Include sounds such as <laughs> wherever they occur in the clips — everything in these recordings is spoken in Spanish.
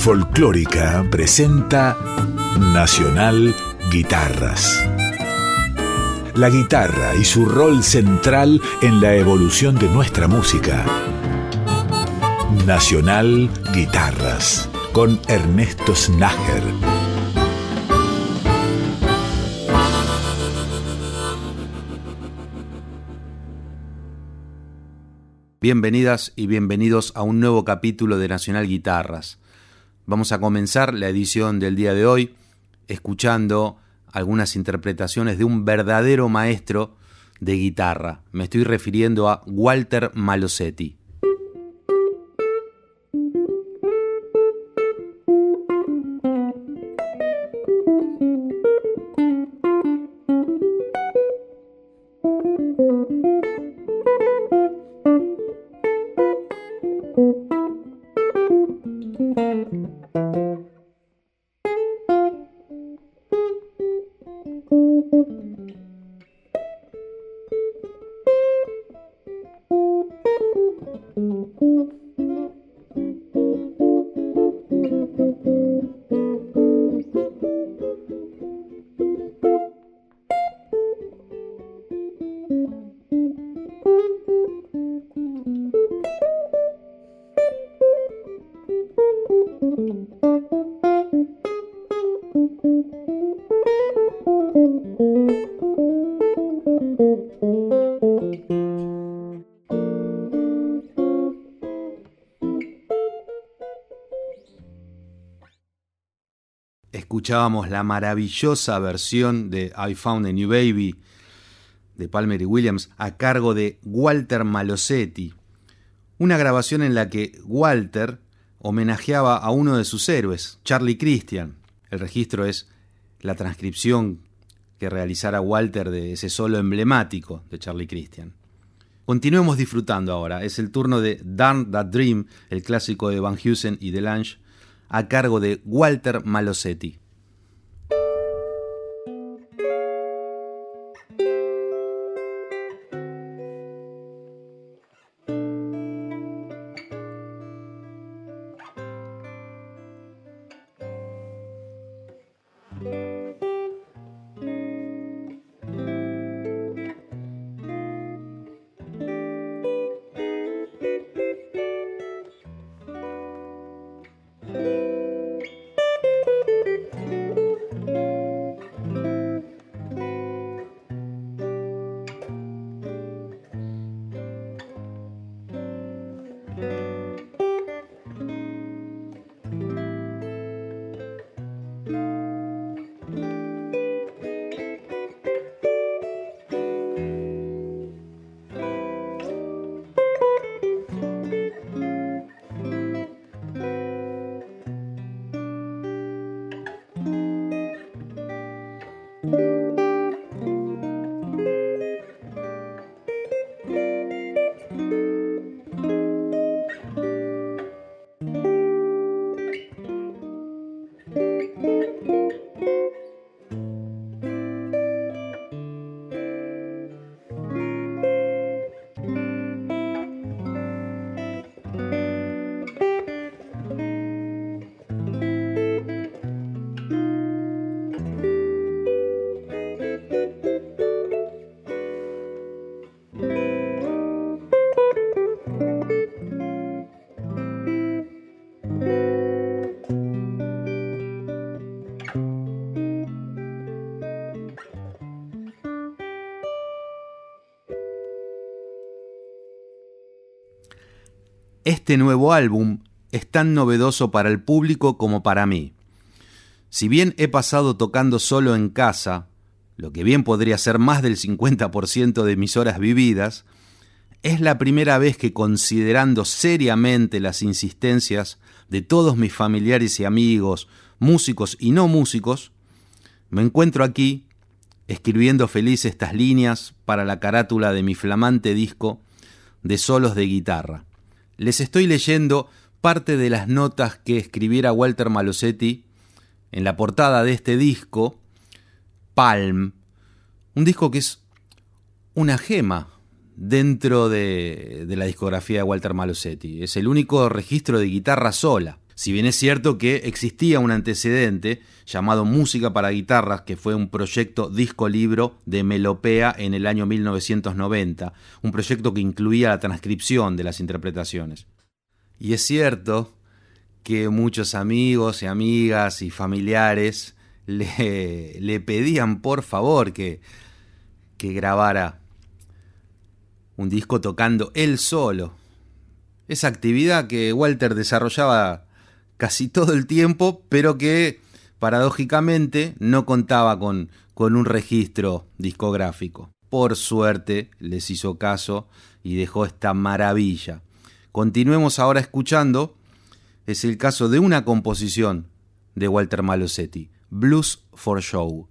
Folclórica presenta Nacional Guitarras. La guitarra y su rol central en la evolución de nuestra música. Nacional Guitarras con Ernesto Snager. Bienvenidas y bienvenidos a un nuevo capítulo de Nacional Guitarras. Vamos a comenzar la edición del día de hoy escuchando algunas interpretaciones de un verdadero maestro de guitarra. Me estoy refiriendo a Walter Malosetti. Escuchábamos la maravillosa versión de I Found a New Baby de Palmer y Williams a cargo de Walter Malosetti, una grabación en la que Walter homenajeaba a uno de sus héroes, Charlie Christian. El registro es la transcripción que realizara Walter de ese solo emblemático de Charlie Christian. Continuemos disfrutando ahora. Es el turno de Darn That Dream, el clásico de Van Heusen y Delange, a cargo de Walter Malosetti. Este nuevo álbum es tan novedoso para el público como para mí. Si bien he pasado tocando solo en casa, lo que bien podría ser más del 50% de mis horas vividas, es la primera vez que considerando seriamente las insistencias de todos mis familiares y amigos, músicos y no músicos, me encuentro aquí escribiendo feliz estas líneas para la carátula de mi flamante disco de solos de guitarra les estoy leyendo parte de las notas que escribiera Walter Malosetti en la portada de este disco, Palm, un disco que es una gema dentro de, de, la discografía de Walter Malosetti. Es el único registro de guitarra sola. Si bien es cierto que existía un antecedente llamado Música para Guitarras, que fue un proyecto disco-libro de Melopea en el año 1990, un proyecto que incluía la transcripción de las interpretaciones. Y es cierto que muchos amigos y amigas y familiares <laughs> le, le pedían por favor que, que grabara un disco tocando él solo. Esa actividad que Walter desarrollaba casi todo el tiempo, pero que paradójicamente no contaba con, con un registro discográfico. Por suerte les hizo caso y dejó esta maravilla. Continuemos ahora escuchando. Es el caso de una composición de Walter Malosetti, Blues for Show.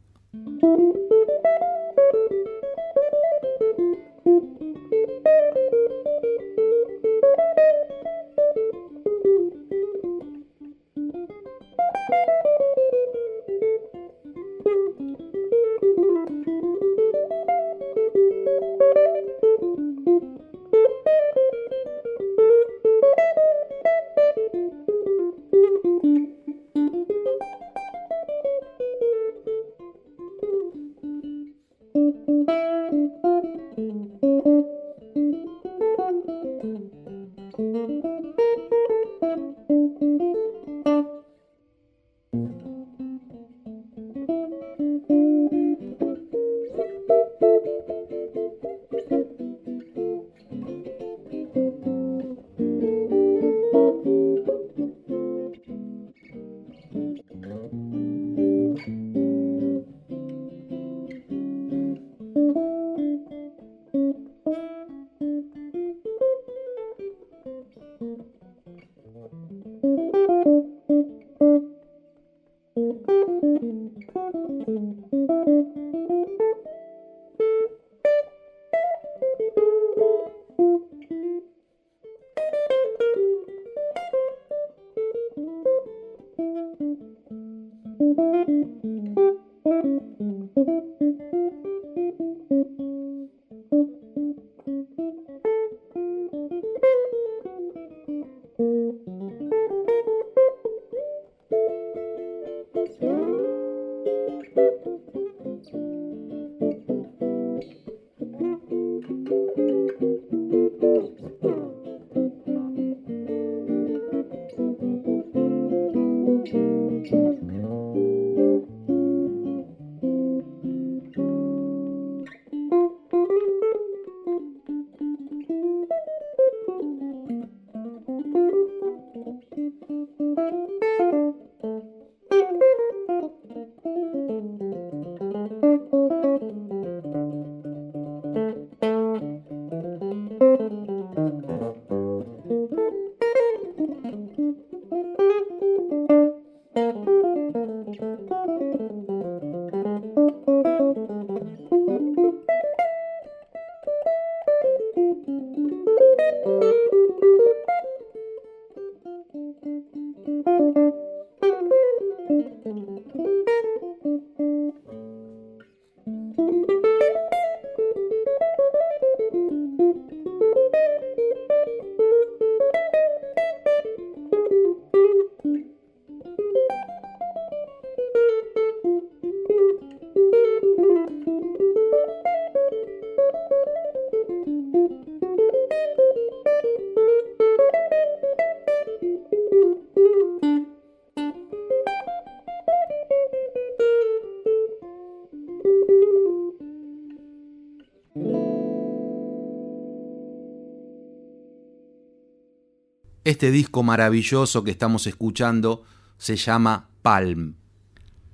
Este disco maravilloso que estamos escuchando se llama Palm.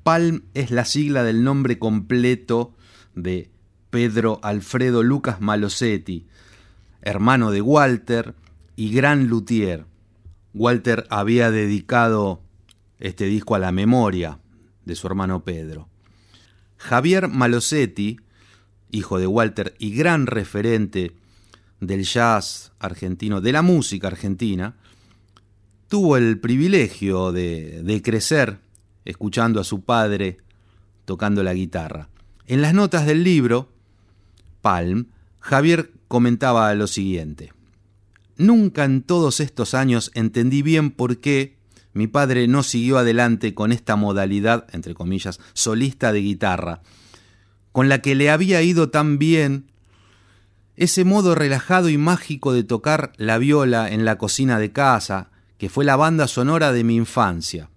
Palm es la sigla del nombre completo de Pedro Alfredo Lucas Malosetti, hermano de Walter y gran luthier. Walter había dedicado este disco a la memoria de su hermano Pedro. Javier Malosetti, hijo de Walter y gran referente del jazz argentino, de la música argentina, tuvo el privilegio de, crecer escuchando a su padre tocando la guitarra. En las notas del libro, Palm, Javier comentaba lo siguiente. Nunca en todos estos años entendí bien por qué mi padre no siguió adelante con esta modalidad, entre comillas, solista de guitarra, con la que le había ido tan bien ese modo relajado y mágico de tocar la viola en la cocina de casa, que fue la banda sonora de mi infancia.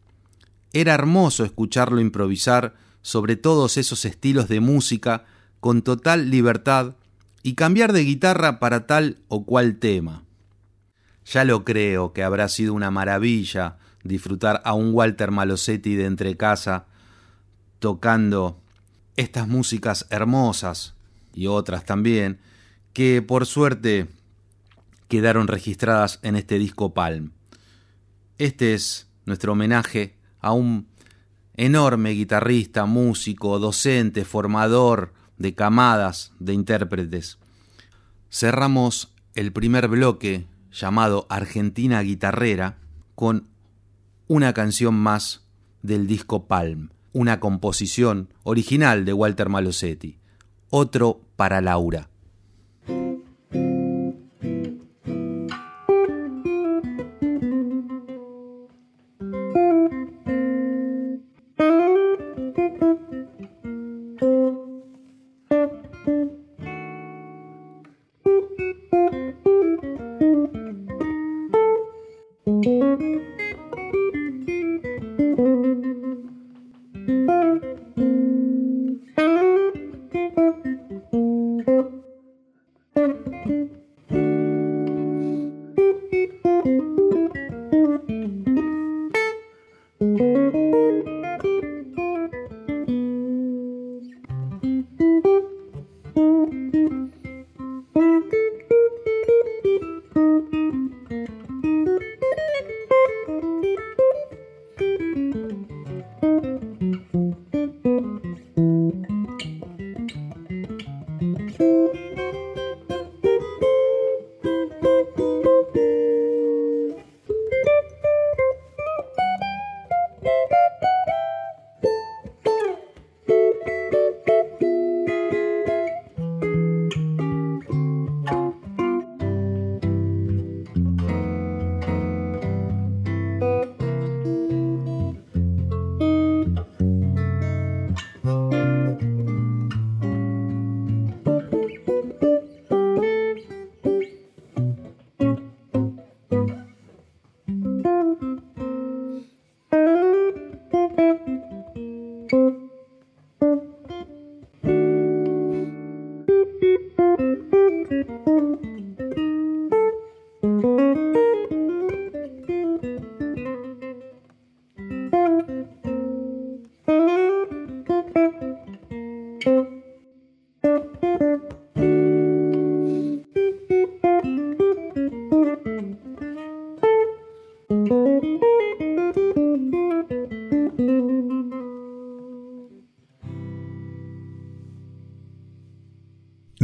Era hermoso escucharlo improvisar sobre todos esos estilos de música con total libertad y cambiar de guitarra para tal o cual tema. Ya lo creo que habrá sido una maravilla disfrutar a un Walter Malosetti de entre casa tocando estas músicas hermosas y otras también que por suerte quedaron registradas en este disco Palm. Este es nuestro homenaje a un enorme guitarrista, músico, docente, formador de camadas de intérpretes. Cerramos el primer bloque llamado Argentina Guitarrera con una canción más del disco Palm, una composición original de Walter Malosetti, otro para Laura.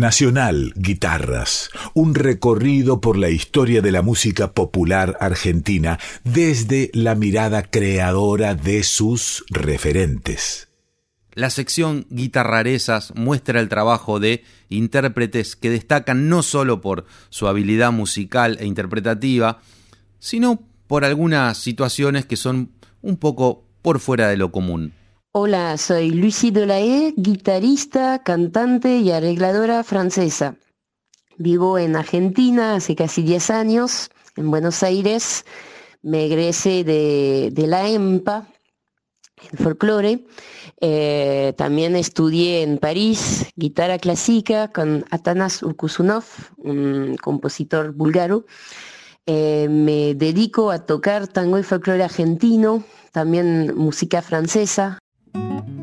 Nacional Guitarras, un recorrido por la historia de la música popular argentina desde la mirada creadora de sus referentes. La sección Guitarrarezas muestra el trabajo de intérpretes que destacan no solo por su habilidad musical e interpretativa, sino por algunas situaciones que son un poco por fuera de lo común. Hola, soy Lucie Delahaye, guitarrista, cantante y arregladora francesa. Vivo en Argentina hace casi 10 años, en Buenos Aires. Me egresé de, la EMPA, en folclore. Eh, también estudié en París guitarra clásica con Atanas Urkusunov, un compositor búlgaro. Eh, me dedico a tocar tango y folclore argentino, también música francesa, Thank you.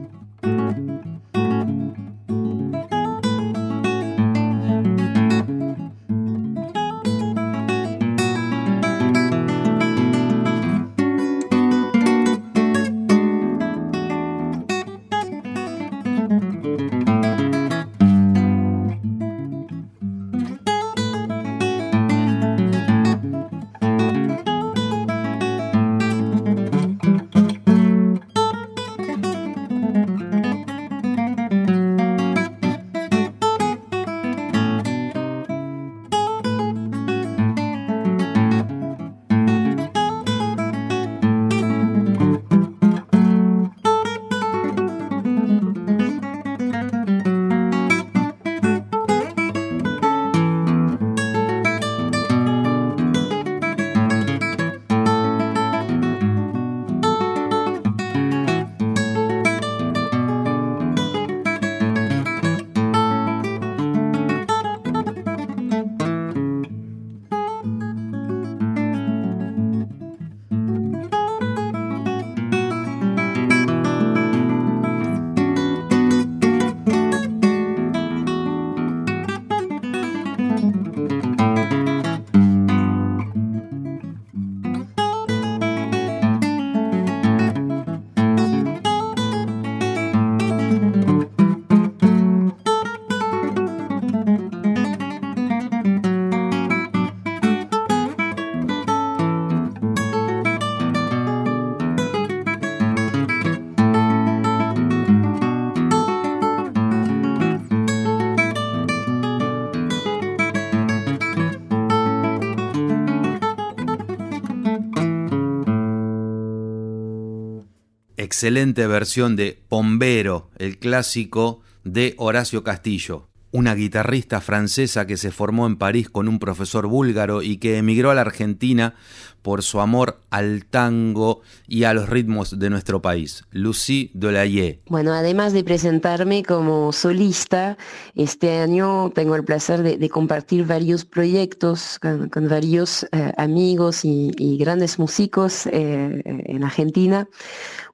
Excelente versión de Pombero, el clásico de Horacio Castillo, una guitarrista francesa que se formó en París con un profesor búlgaro y que emigró a la Argentina por su amor al tango y a los ritmos de nuestro país, Lucie Delaye. Bueno, además de presentarme como solista, este año tengo el placer de, compartir varios proyectos con, varios eh, amigos y, grandes músicos eh, en Argentina.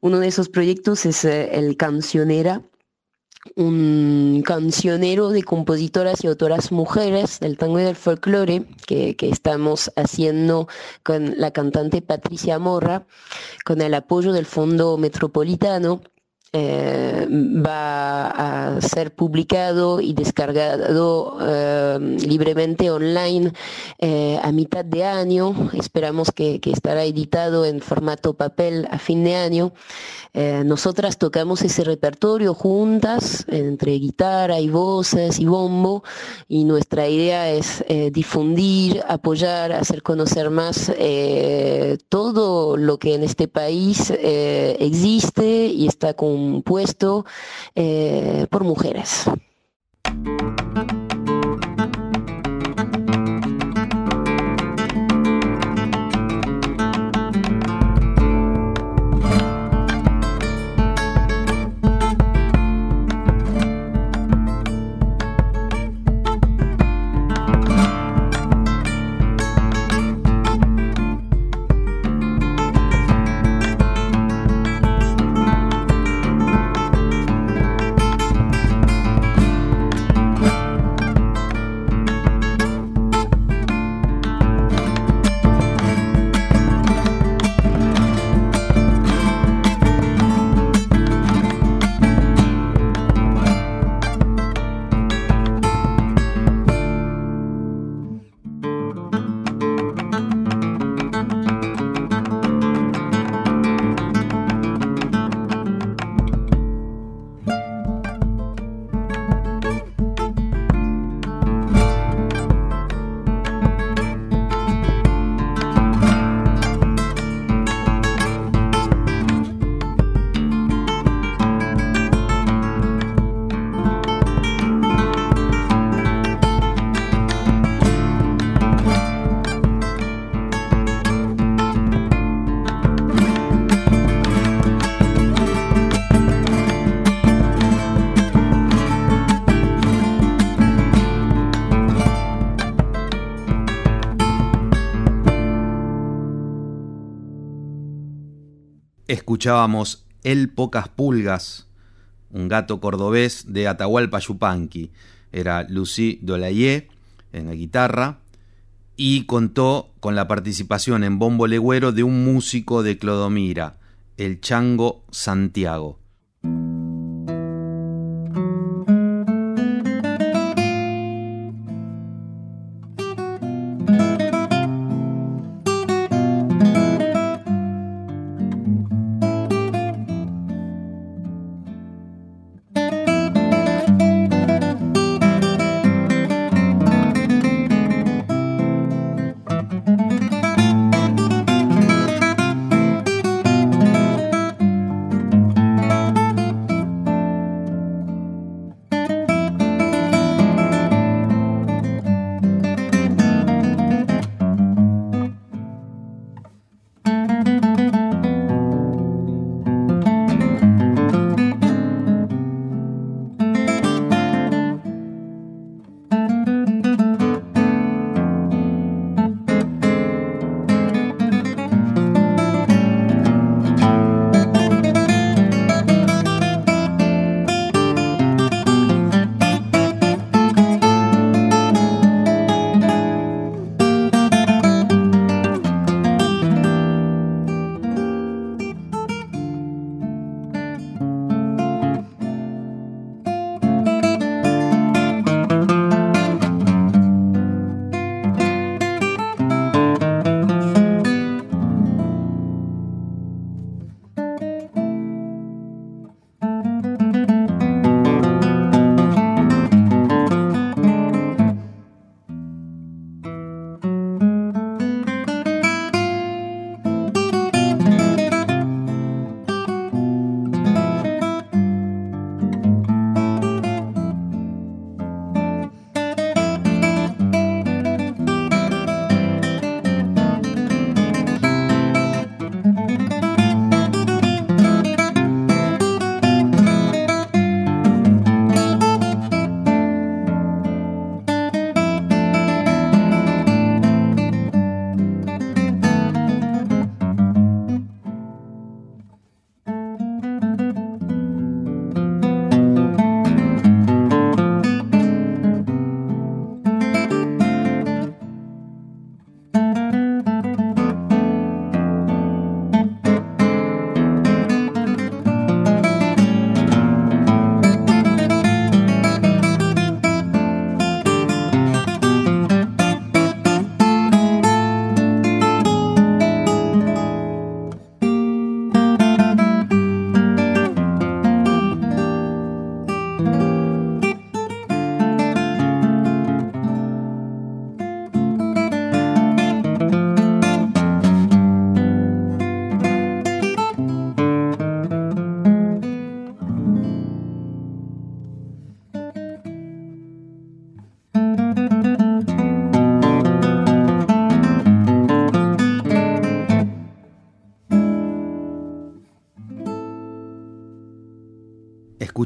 Uno de esos proyectos es eh, el Cancionera, un cancionero de compositoras y autoras mujeres del tango y del folclore que, que, estamos haciendo con la cantante Patricia Morra, con el apoyo del Fondo Metropolitano eh, va a ser publicado y descargado eh, libremente online eh, a mitad de año. Esperamos que, estará editado en formato papel a fin de año. nosotras tocamos ese repertorio juntas, entre guitarra y voces y bombo, y nuestra idea es difundir, apoyar, hacer conocer más todo lo que en este país existe y está con puesto eh, por mujeres. Escuchábamos El Pocas Pulgas, un gato cordobés de Atahualpa Yupanqui. Era Lucy Dolayé en la guitarra y contó con la participación en bombo legüero de un músico de Clodomira, el Chango Santiago.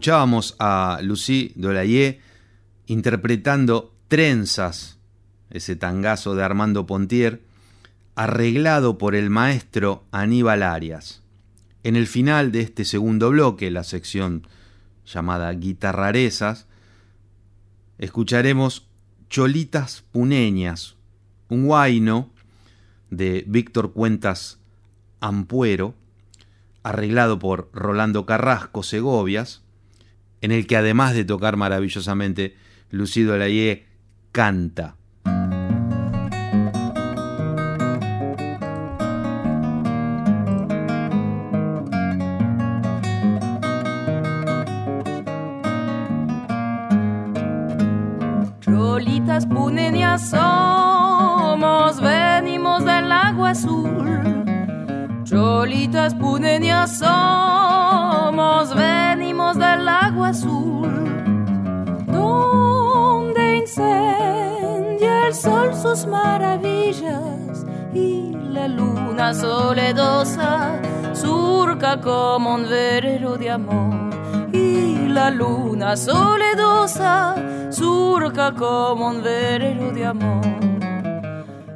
Escuchábamos a Lucie Dolaye interpretando Trenzas, ese tangazo de Armando Pontier, arreglado por el maestro Aníbal Arias. En el final de este segundo bloque, la sección llamada Guitarrarezas, escucharemos Cholitas Puneñas, un guaino de Víctor Cuentas Ampuero, arreglado por Rolando Carrasco Segovias, en el que además de tocar maravillosamente, Lucido Layé canta. Cholitas punenias somos, venimos del agua azul Cholitas puneñas somos, venimos azul, donde incendia el sol sus maravillas y la luna soledosa surca como un verero de amor. Y la luna soledosa surca como un verero de amor.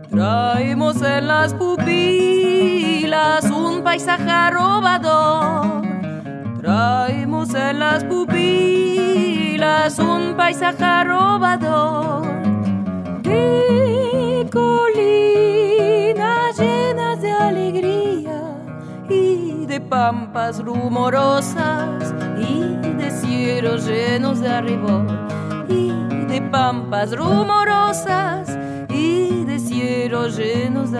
Traemos en las pupilas un paisaje robador. Traemos en las pupilas un paisaje robador. De colinas llenas de alegría y de pampas rumorosas y de cielos llenos de arribor y de pampas rumorosas cielos llenos de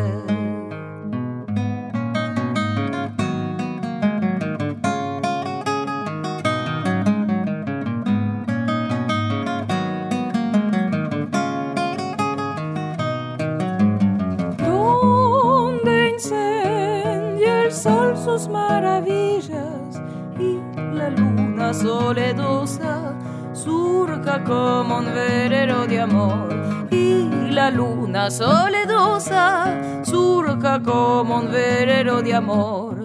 luna soledosa surca como un verero de amor.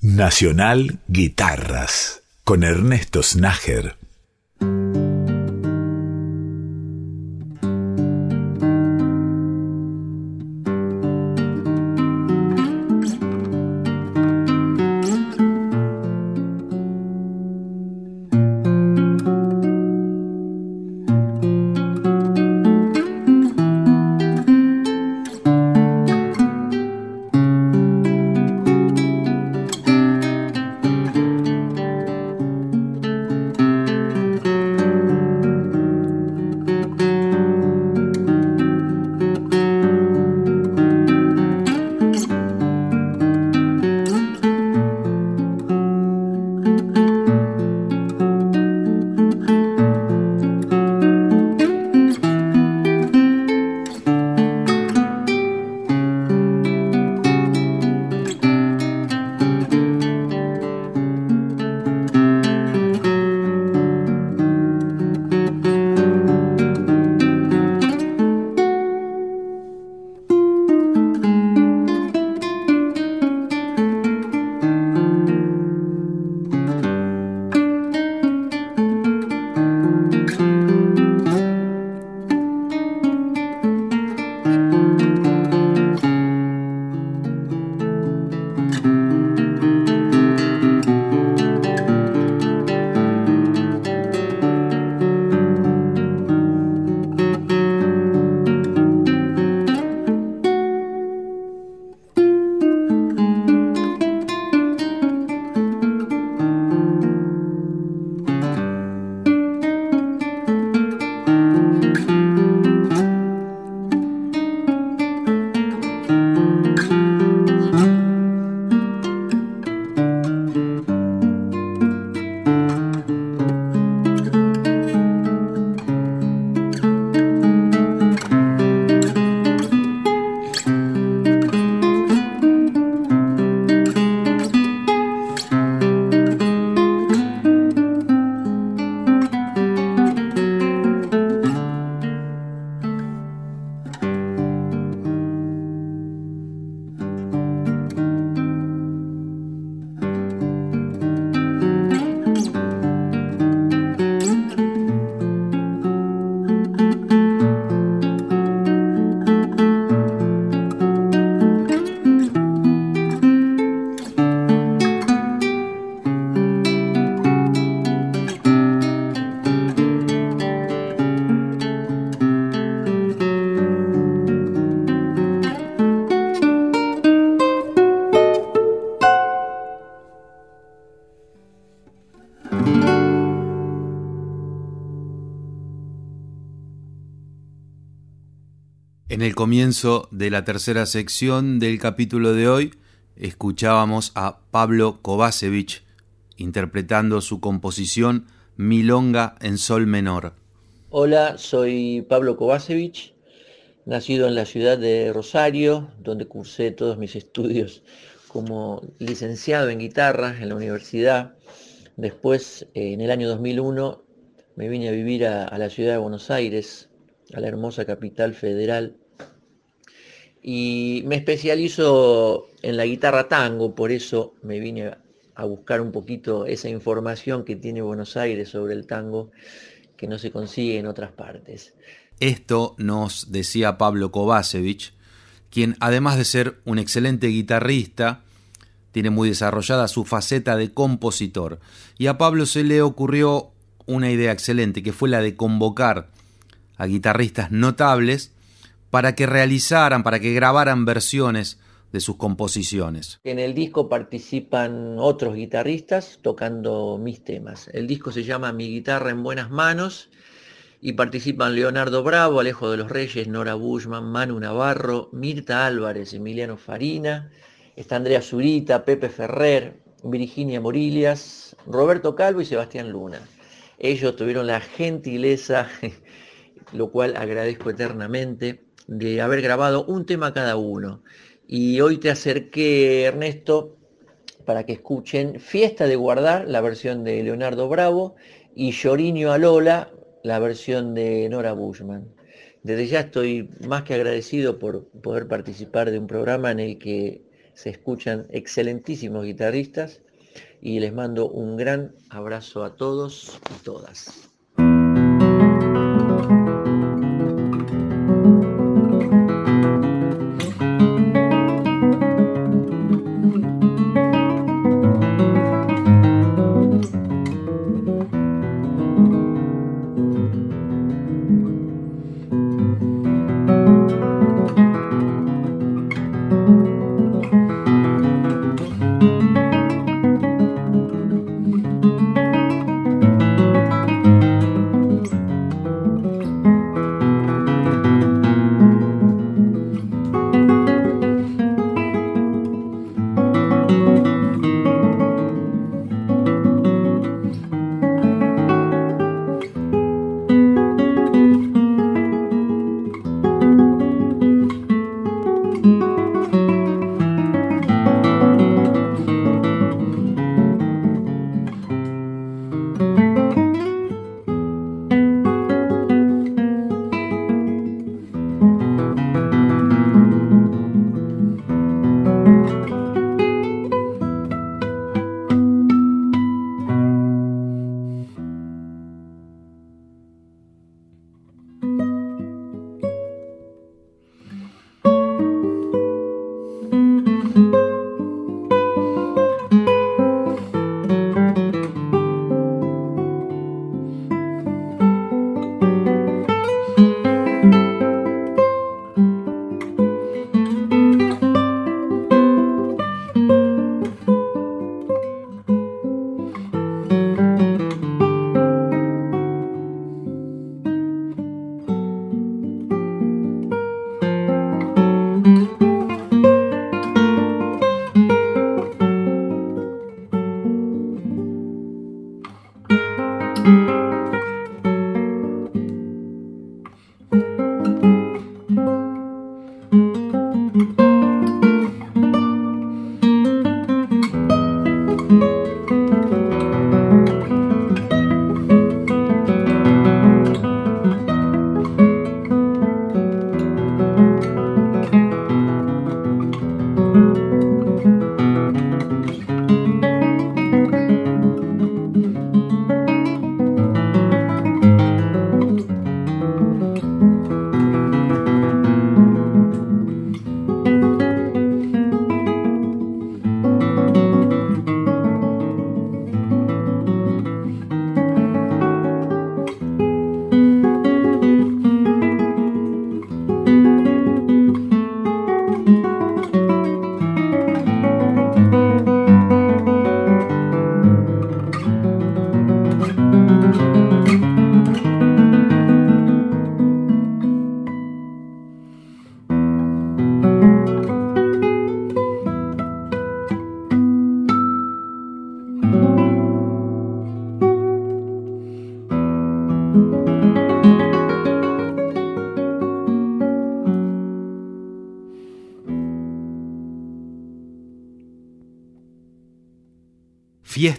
Nacional Guitarras con Ernesto Snager. Comienzo de la tercera sección del capítulo de hoy, escuchábamos a Pablo Kovacevic interpretando su composición Milonga en Sol Menor. Hola, soy Pablo Kovacevic, nacido en la ciudad de Rosario, donde cursé todos mis estudios como licenciado en guitarra en la universidad. Después, en el año 2001, me vine a vivir a, la ciudad de Buenos Aires, a la hermosa capital federal, y me especializo en la guitarra tango, por eso me vine a buscar un poquito esa información que tiene Buenos Aires sobre el tango que no se consigue en otras partes. Esto nos decía Pablo Kovacevic, quien además de ser un excelente guitarrista, tiene muy desarrollada su faceta de compositor. Y a Pablo se le ocurrió una idea excelente, que fue la de convocar a guitarristas notables para que realizaran, para que grabaran versiones de sus composiciones. En el disco participan otros guitarristas tocando mis temas. El disco se llama Mi guitarra en buenas manos y participan Leonardo Bravo, Alejo de los Reyes, Nora Bushman, Manu Navarro, Mirta Álvarez, Emiliano Farina, está Andrea Zurita, Pepe Ferrer, Virginia Morillas, Roberto Calvo y Sebastián Luna. Ellos tuvieron la gentileza, <laughs> lo cual agradezco eternamente, de haber grabado un tema cada uno. Y hoy te acerqué, Ernesto, para que escuchen Fiesta de Guardar, la versión de Leonardo Bravo, y Lloriño a Lola, la versión de Nora Bushman. Desde ya estoy más que agradecido por poder participar de un programa en el que se escuchan excelentísimos guitarristas y les mando un gran abrazo a todos y todas.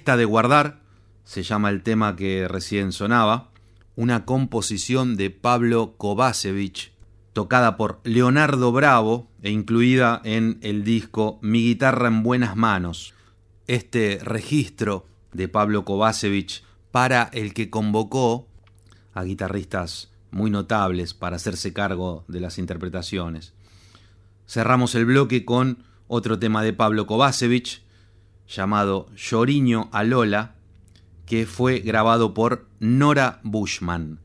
De Guardar, se llama el tema que recién sonaba, una composición de Pablo Kovacevic, tocada por Leonardo Bravo e incluida en el disco Mi guitarra en buenas manos. Este registro de Pablo Kovacevic para el que convocó a guitarristas muy notables para hacerse cargo de las interpretaciones. Cerramos el bloque con otro tema de Pablo Kovacevic llamado Lloriño a Lola, que fue grabado por Nora Bushman.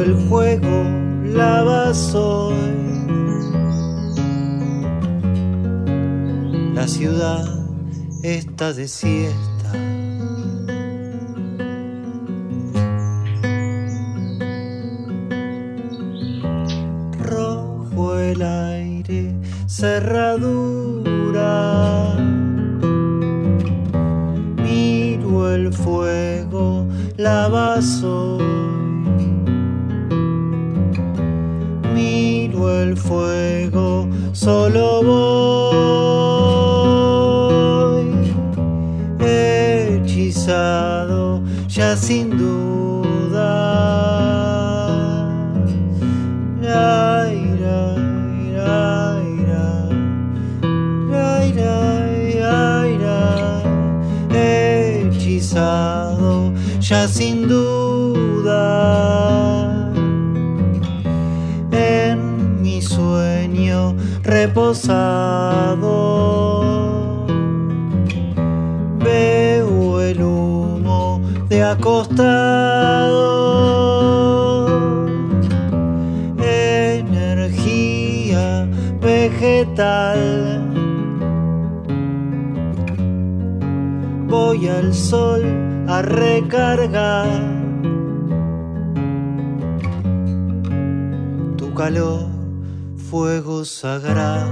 el fuego lavas hoy. La ciudad está de siesta. Rojo el aire, cerradura. Sagrado.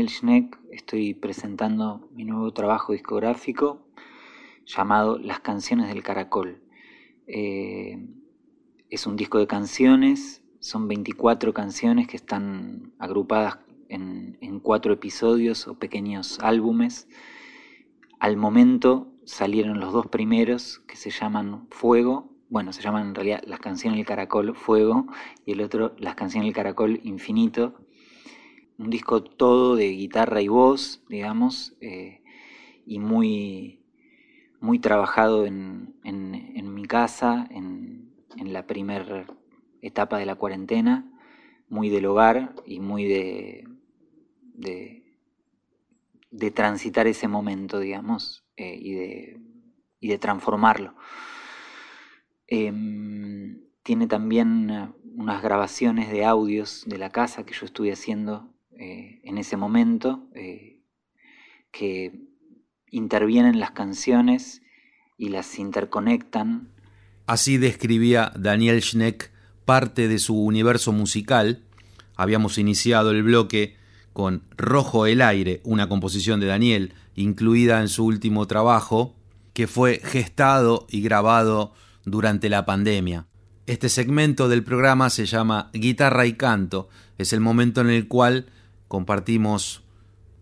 Daniel Schneck, estoy presentando mi nuevo trabajo discográfico llamado Las canciones del caracol. Eh, es un disco de canciones, son 24 canciones que están agrupadas en, en cuatro episodios o pequeños álbumes. Al momento salieron los dos primeros que se llaman Fuego, bueno, se llaman en realidad Las canciones del caracol Fuego y el otro Las canciones del caracol Infinito un disco todo de guitarra y voz, digamos, eh, y muy, muy trabajado en, mi casa, en, la primera etapa de la cuarentena, muy del hogar y muy de, de, transitar ese momento, digamos, eh, y, de, y de transformarlo. Em, tiene también unas grabaciones de audios de la casa que yo estuve haciendo eh, en ese momento, eh, que intervienen las canciones y las interconectan. Así describía Daniel Schneck parte de su universo musical. Habíamos iniciado el bloque con Rojo el Aire, una composición de Daniel, incluida en su último trabajo, que fue gestado y grabado durante la pandemia. Este segmento del programa se llama Guitarra y Canto. Es el momento en el cual compartimos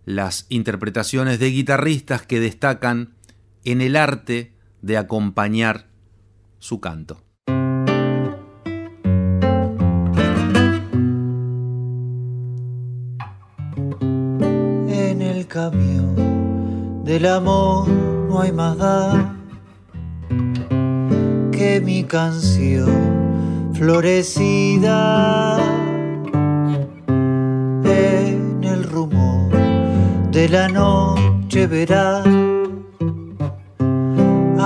las interpretaciones de guitarristas que destacan en el arte de acompañar su canto. En el camión del amor no hay más dar que mi canción florecida de la noche verá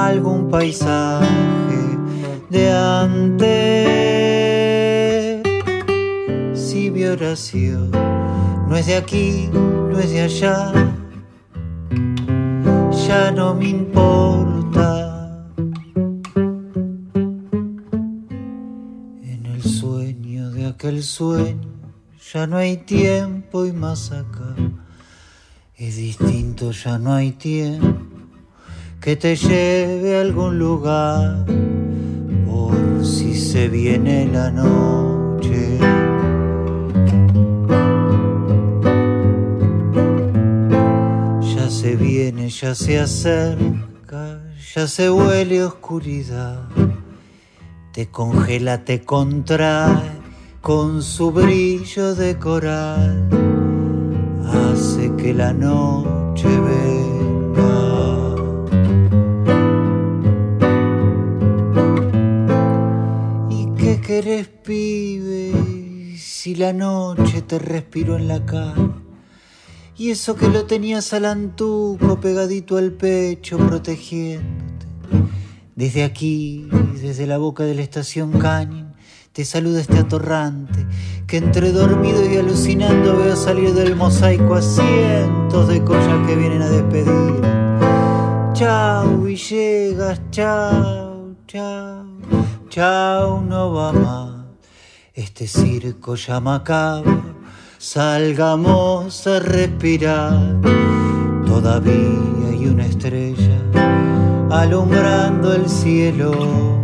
algún paisaje de antes. Si mi oración no es de aquí, no es de allá, ya no me importa. En el sueño de aquel sueño ya no hay tiempo y más acá. Es distinto, ya no hay tiempo que te lleve a algún lugar por si se viene la noche. Ya se viene, ya se acerca, ya se huele oscuridad. Te congela, te contrae con su brillo de coral. Que la noche venga. ¿Qué querés, pibe? Si la noche te respiró en la cara. Y eso que lo tenías al antuco pegadito al pecho, protegiéndote. Desde aquí, desde la boca de la estación Cañen, te saluda este atorrante que entre dormido y alucinando veo salir del mosaico a cientos de collas que vienen a despedir. Chau y llegas, chau, chau. Chao, no va más este circo ya macabro. Salgamos a respirar. Todavía hay una estrella alumbrando el cielo.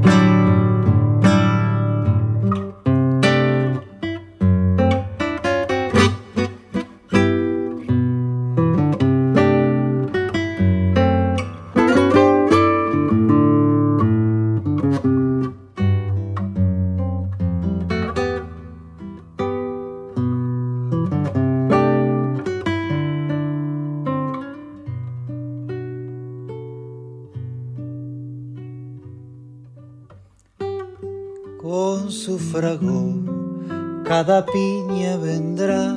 Cada piña vendrá.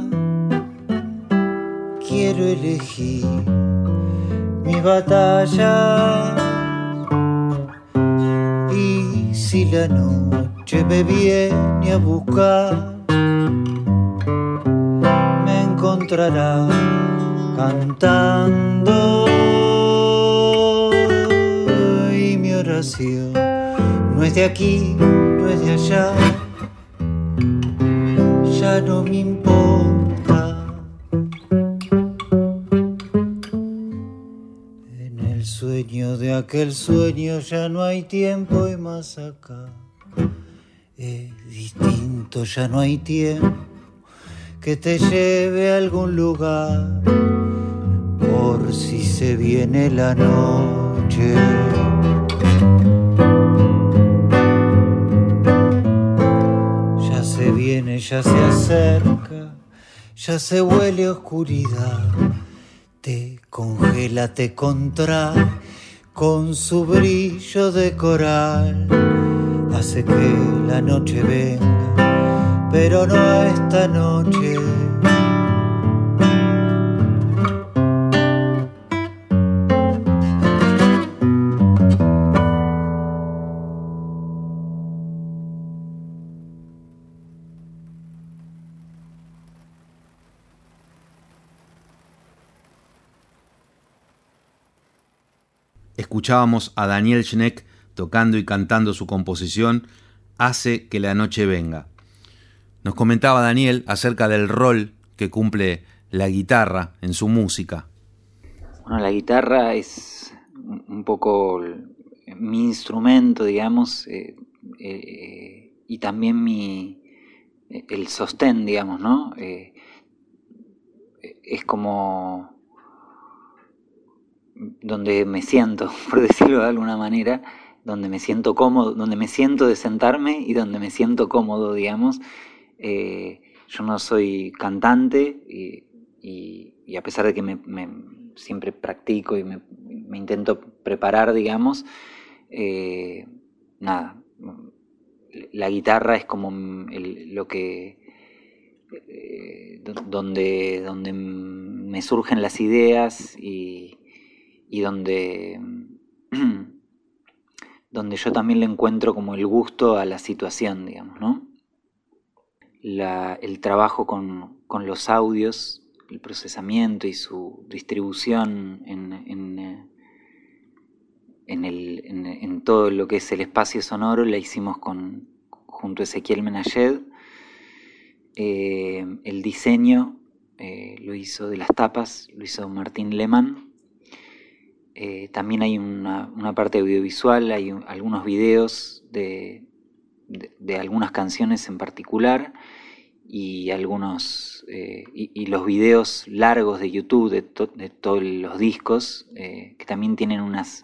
Quiero elegir mi batalla. Y si la noche me viene a buscar, me encontrará cantando. Y mi oración no es de aquí, no es de allá, no me importa. En el sueño de aquel sueño ya no hay tiempo y más acá. Es distinto, ya no hay tiempo que te lleve a algún lugar por si se viene la noche. Ya se acerca, ya se huele oscuridad, te congela, te contrae con su brillo de coral, hace que la noche venga, pero no esta noche. Escuchábamos a Daniel Schneck tocando y cantando su composición Hace que la noche venga. Nos comentaba Daniel acerca del rol que cumple la guitarra en su música? Bueno, la guitarra es un poco mi instrumento, digamos, eh, eh, y también mi, el sostén, digamos, ¿no? Eh, es como donde me siento, <laughs> por decirlo de alguna manera, donde me siento cómodo, donde me siento de sentarme y donde me siento cómodo, digamos. yo no soy cantante y, a pesar de que me, siempre practico y me, intento preparar, digamos, eh, nada, la guitarra es como lo que eh, donde, donde me surgen las ideas y, donde, <clears throat> donde yo también le encuentro como el gusto a la situación, digamos, ¿no? el trabajo con, con los audios el procesamiento y su distribución en, en, eh, en, todo lo que es el espacio sonoro la hicimos con, junto a Ezequiel Menayed. Eh, el diseño eh, lo hizo de las tapas, lo hizo Martín Lehmann. También hay una, parte audiovisual, hay algunos videos de, de, algunas canciones en particular y algunos eh, y, los videos largos de YouTube de, todos los discos eh, que también tienen unas,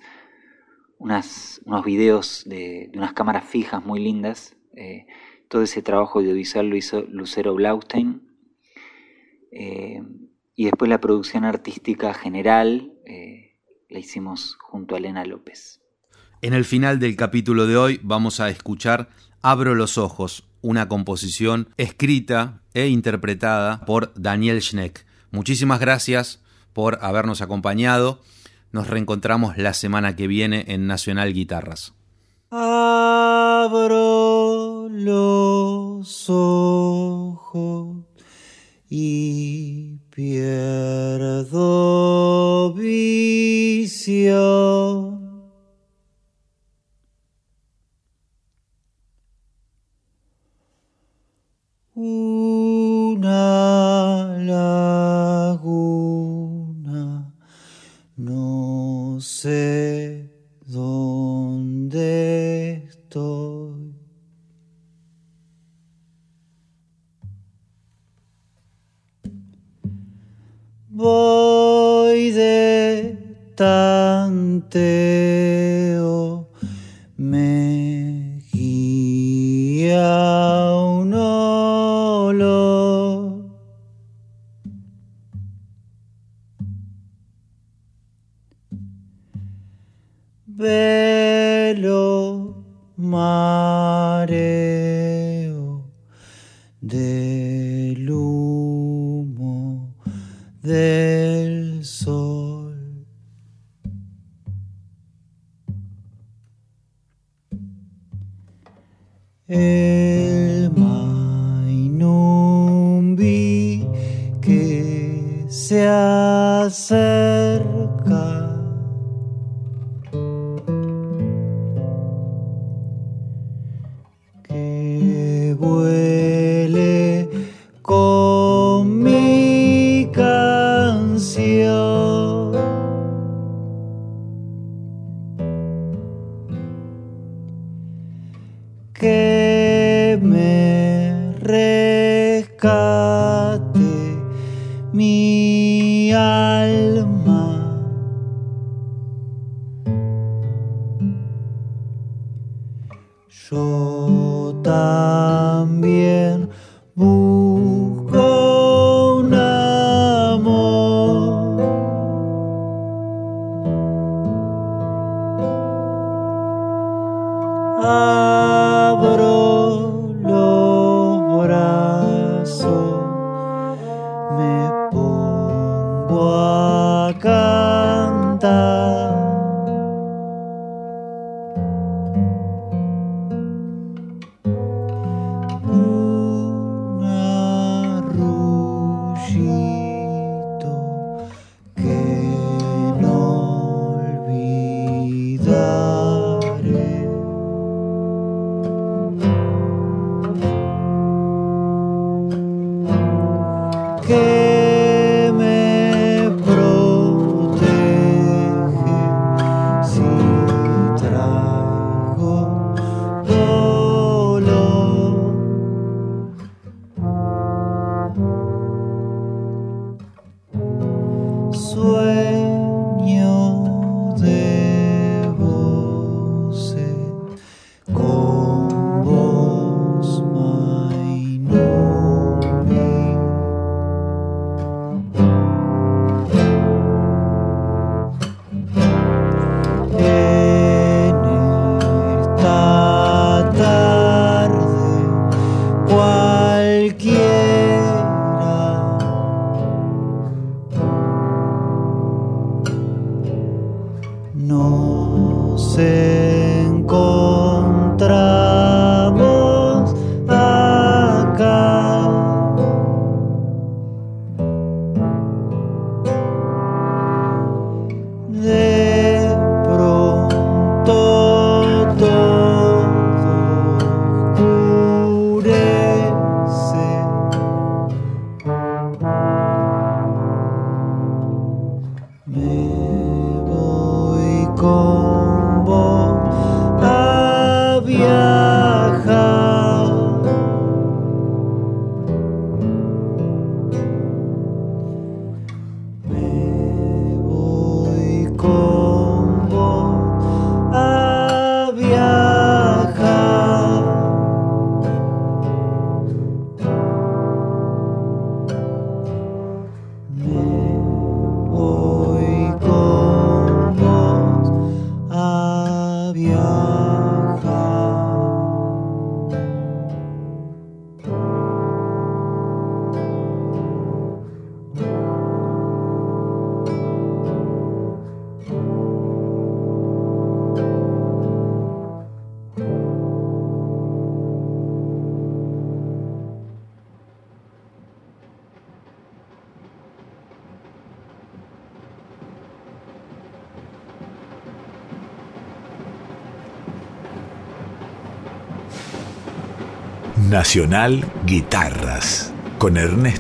unas unos videos de, unas cámaras fijas muy lindas. Eh, todo ese trabajo audiovisual lo hizo Lucero Blaustein. Y después la producción artística general la hicimos junto a Elena López en el final del capítulo de hoy vamos a escuchar Abro los ojos, una composición escrita e interpretada por Daniel Schneck. Muchísimas gracias por habernos acompañado. Nos reencontramos la semana que viene en Nacional Guitarras. Abro los ojos y que Nacional Guitarras con Ernesto